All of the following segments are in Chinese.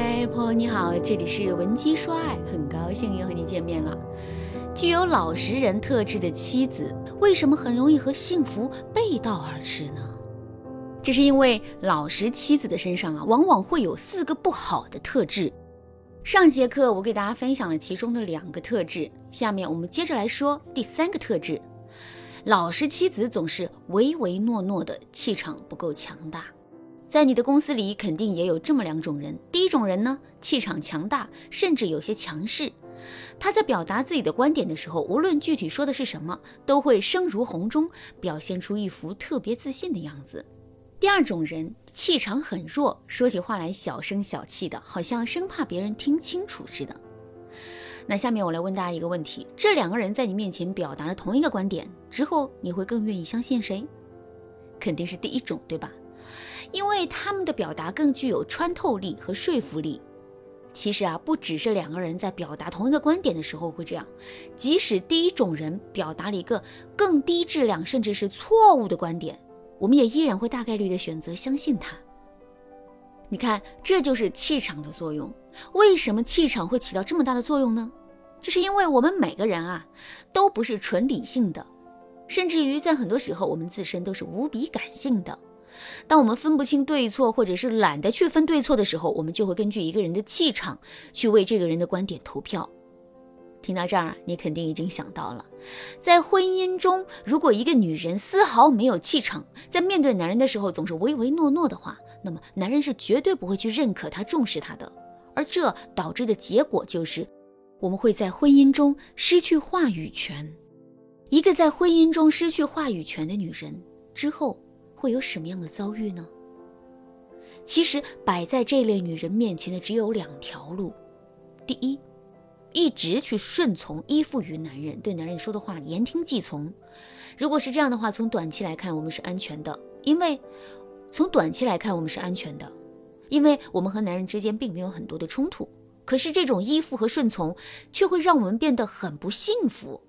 嗨，朋友你好，这里是文姬说爱，很高兴又和你见面了。具有老实人特质的妻子，为什么很容易和幸福背道而驰呢？这是因为老实妻子的身上啊，往往会有四个不好的特质。上节课我给大家分享了其中的两个特质，下面我们接着来说第三个特质：老实妻子总是唯唯诺诺的，气场不够强大。在你的公司里，肯定也有这么两种人。第一种人呢，气场强大，甚至有些强势。他在表达自己的观点的时候，无论具体说的是什么，都会声如洪钟，表现出一副特别自信的样子。第二种人，气场很弱，说起话来小声小气的，好像生怕别人听清楚似的。那下面我来问大家一个问题：这两个人在你面前表达了同一个观点之后，你会更愿意相信谁？肯定是第一种，对吧？因为他们的表达更具有穿透力和说服力。其实啊，不只是两个人在表达同一个观点的时候会这样，即使第一种人表达了一个更低质量甚至是错误的观点，我们也依然会大概率的选择相信他。你看，这就是气场的作用。为什么气场会起到这么大的作用呢？就是因为我们每个人啊，都不是纯理性的，甚至于在很多时候，我们自身都是无比感性的。当我们分不清对错，或者是懒得去分对错的时候，我们就会根据一个人的气场去为这个人的观点投票。听到这儿，你肯定已经想到了，在婚姻中，如果一个女人丝毫没有气场，在面对男人的时候总是唯唯诺诺的话，那么男人是绝对不会去认可她、重视她的。而这导致的结果就是，我们会在婚姻中失去话语权。一个在婚姻中失去话语权的女人之后。会有什么样的遭遇呢？其实摆在这类女人面前的只有两条路：第一，一直去顺从、依附于男人，对男人说的话言听计从。如果是这样的话，从短期来看，我们是安全的，因为从短期来看，我们是安全的，因为我们和男人之间并没有很多的冲突。可是这种依附和顺从，却会让我们变得很不幸福。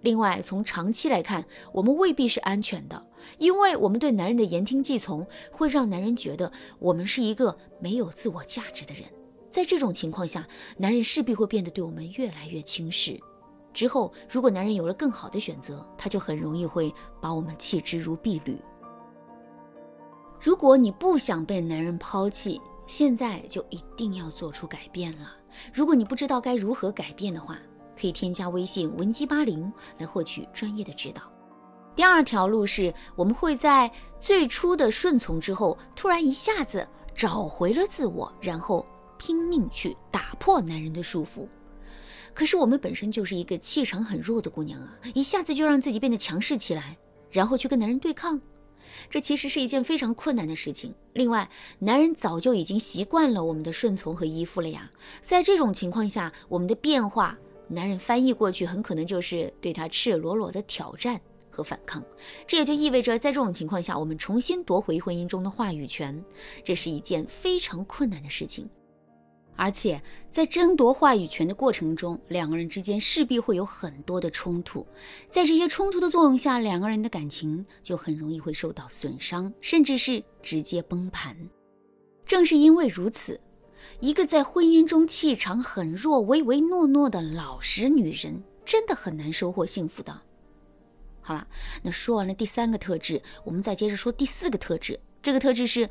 另外，从长期来看，我们未必是安全的，因为我们对男人的言听计从，会让男人觉得我们是一个没有自我价值的人。在这种情况下，男人势必会变得对我们越来越轻视。之后，如果男人有了更好的选择，他就很容易会把我们弃之如敝履。如果你不想被男人抛弃，现在就一定要做出改变了。如果你不知道该如何改变的话，可以添加微信文姬八零来获取专业的指导。第二条路是我们会在最初的顺从之后，突然一下子找回了自我，然后拼命去打破男人的束缚。可是我们本身就是一个气场很弱的姑娘啊，一下子就让自己变得强势起来，然后去跟男人对抗，这其实是一件非常困难的事情。另外，男人早就已经习惯了我们的顺从和依附了呀，在这种情况下，我们的变化。男人翻译过去很可能就是对他赤裸裸的挑战和反抗，这也就意味着在这种情况下，我们重新夺回婚姻中的话语权，这是一件非常困难的事情。而且在争夺话语权的过程中，两个人之间势必会有很多的冲突，在这些冲突的作用下，两个人的感情就很容易会受到损伤，甚至是直接崩盘。正是因为如此。一个在婚姻中气场很弱、唯唯诺诺的老实女人，真的很难收获幸福的。好了，那说完了第三个特质，我们再接着说第四个特质。这个特质是，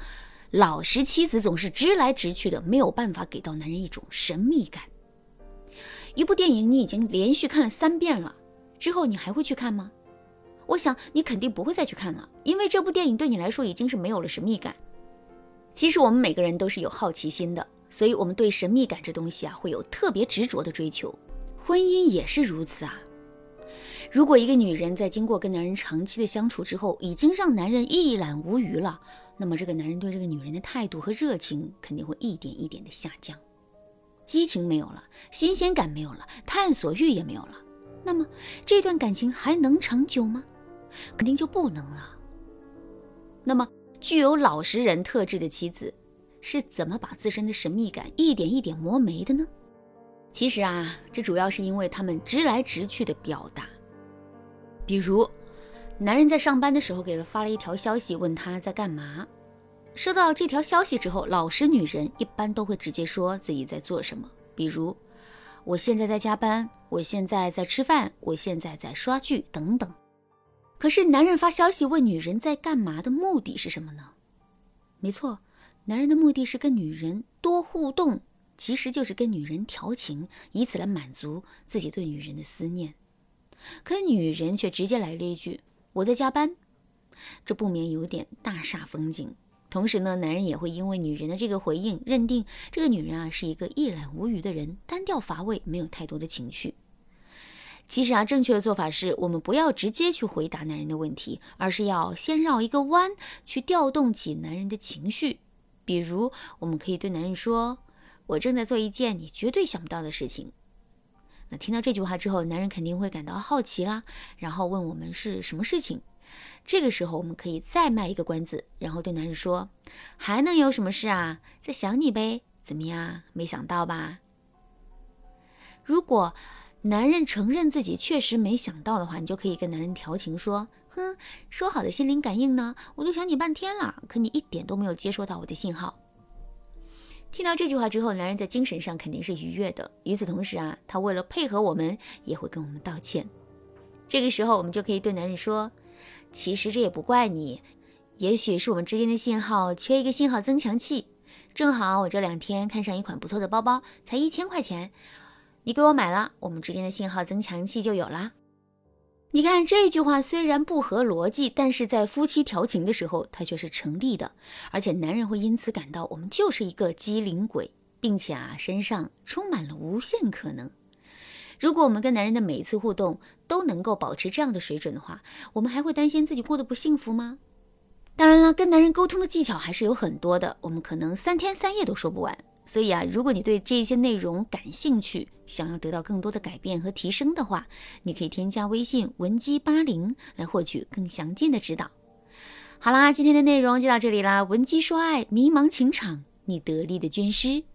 老实妻子总是直来直去的，没有办法给到男人一种神秘感。一部电影你已经连续看了三遍了，之后你还会去看吗？我想你肯定不会再去看了，因为这部电影对你来说已经是没有了神秘感。其实我们每个人都是有好奇心的。所以，我们对神秘感这东西啊，会有特别执着的追求。婚姻也是如此啊。如果一个女人在经过跟男人长期的相处之后，已经让男人一览无余了，那么这个男人对这个女人的态度和热情肯定会一点一点的下降，激情没有了，新鲜感没有了，探索欲也没有了。那么这段感情还能长久吗？肯定就不能了。那么具有老实人特质的妻子。是怎么把自身的神秘感一点一点磨没的呢？其实啊，这主要是因为他们直来直去的表达。比如，男人在上班的时候给他发了一条消息，问他在干嘛，收到这条消息之后，老实女人一般都会直接说自己在做什么，比如我现在在加班，我现在在吃饭，我现在在刷剧等等。可是男人发消息问女人在干嘛的目的是什么呢？没错，男人的目的是跟女人多互动，其实就是跟女人调情，以此来满足自己对女人的思念。可女人却直接来了一句：“我在加班。”这不免有点大煞风景。同时呢，男人也会因为女人的这个回应，认定这个女人啊是一个一览无余的人，单调乏味，没有太多的情绪。其实啊，正确的做法是我们不要直接去回答男人的问题，而是要先绕一个弯，去调动起男人的情绪。比如，我们可以对男人说：“我正在做一件你绝对想不到的事情。”那听到这句话之后，男人肯定会感到好奇啦，然后问我们是什么事情。这个时候，我们可以再卖一个关子，然后对男人说：“还能有什么事啊？在想你呗，怎么样？没想到吧？”如果男人承认自己确实没想到的话，你就可以跟男人调情说：“哼，说好的心灵感应呢？我都想你半天了，可你一点都没有接收到我的信号。”听到这句话之后，男人在精神上肯定是愉悦的。与此同时啊，他为了配合我们，也会跟我们道歉。这个时候，我们就可以对男人说。其实这也不怪你，也许是我们之间的信号缺一个信号增强器。正好我这两天看上一款不错的包包，才一千块钱，你给我买了，我们之间的信号增强器就有了。你看这句话虽然不合逻辑，但是在夫妻调情的时候，它却是成立的。而且男人会因此感到我们就是一个机灵鬼，并且啊身上充满了无限可能。如果我们跟男人的每一次互动都能够保持这样的水准的话，我们还会担心自己过得不幸福吗？当然了，跟男人沟通的技巧还是有很多的，我们可能三天三夜都说不完。所以啊，如果你对这些内容感兴趣，想要得到更多的改变和提升的话，你可以添加微信文姬八零来获取更详尽的指导。好啦，今天的内容就到这里啦，文姬说爱，迷茫情场，你得力的军师。